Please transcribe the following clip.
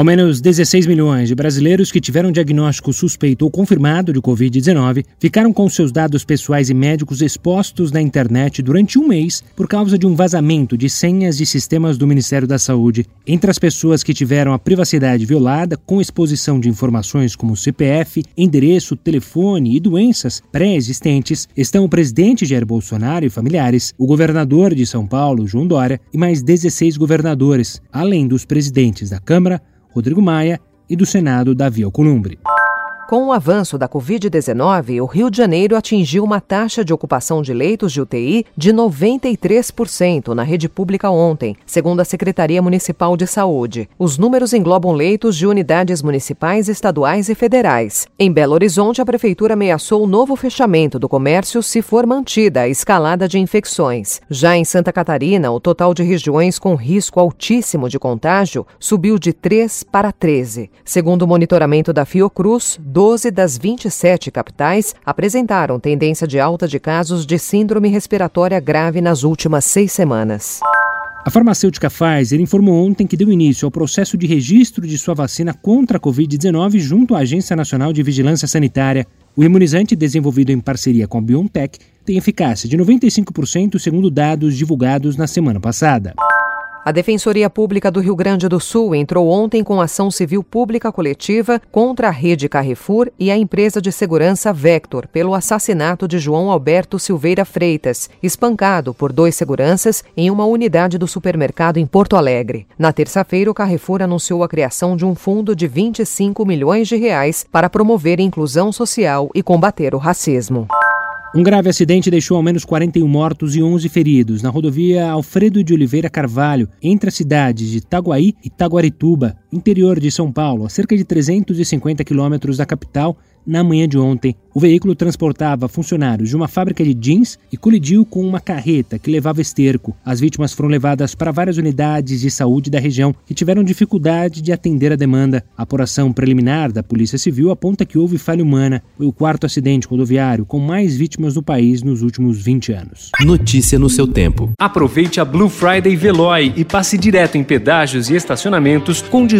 Ao menos 16 milhões de brasileiros que tiveram diagnóstico suspeito ou confirmado de Covid-19 ficaram com seus dados pessoais e médicos expostos na internet durante um mês por causa de um vazamento de senhas de sistemas do Ministério da Saúde. Entre as pessoas que tiveram a privacidade violada com exposição de informações como CPF, endereço, telefone e doenças pré-existentes estão o presidente Jair Bolsonaro e familiares, o governador de São Paulo, João Dória, e mais 16 governadores, além dos presidentes da Câmara, Rodrigo Maia, e do Senado, Davi Alcolumbre. Com o avanço da Covid-19, o Rio de Janeiro atingiu uma taxa de ocupação de leitos de UTI de 93% na rede pública ontem, segundo a Secretaria Municipal de Saúde. Os números englobam leitos de unidades municipais, estaduais e federais. Em Belo Horizonte, a Prefeitura ameaçou o novo fechamento do comércio se for mantida a escalada de infecções. Já em Santa Catarina, o total de regiões com risco altíssimo de contágio subiu de 3 para 13. Segundo o monitoramento da Fiocruz, 12 das 27 capitais apresentaram tendência de alta de casos de síndrome respiratória grave nas últimas seis semanas. A farmacêutica Pfizer informou ontem que deu início ao processo de registro de sua vacina contra a Covid-19 junto à Agência Nacional de Vigilância Sanitária. O imunizante, desenvolvido em parceria com a BioNTech, tem eficácia de 95% segundo dados divulgados na semana passada. A Defensoria Pública do Rio Grande do Sul entrou ontem com ação civil pública coletiva contra a rede Carrefour e a empresa de segurança Vector pelo assassinato de João Alberto Silveira Freitas, espancado por dois seguranças em uma unidade do supermercado em Porto Alegre. Na terça-feira, o Carrefour anunciou a criação de um fundo de 25 milhões de reais para promover a inclusão social e combater o racismo. Um grave acidente deixou ao menos 41 mortos e 11 feridos na rodovia Alfredo de Oliveira Carvalho, entre as cidades de Taguaí e Taguarituba, interior de São Paulo, a cerca de 350 quilômetros da capital, na manhã de ontem. O veículo transportava funcionários de uma fábrica de jeans e colidiu com uma carreta que levava esterco. As vítimas foram levadas para várias unidades de saúde da região que tiveram dificuldade de atender a demanda. A apuração preliminar da Polícia Civil aponta que houve falha humana. Foi o quarto acidente rodoviário com mais vítimas no país nos últimos 20 anos. Notícia no seu tempo. Aproveite a Blue Friday Veloy e passe direto em pedágios e estacionamentos com 18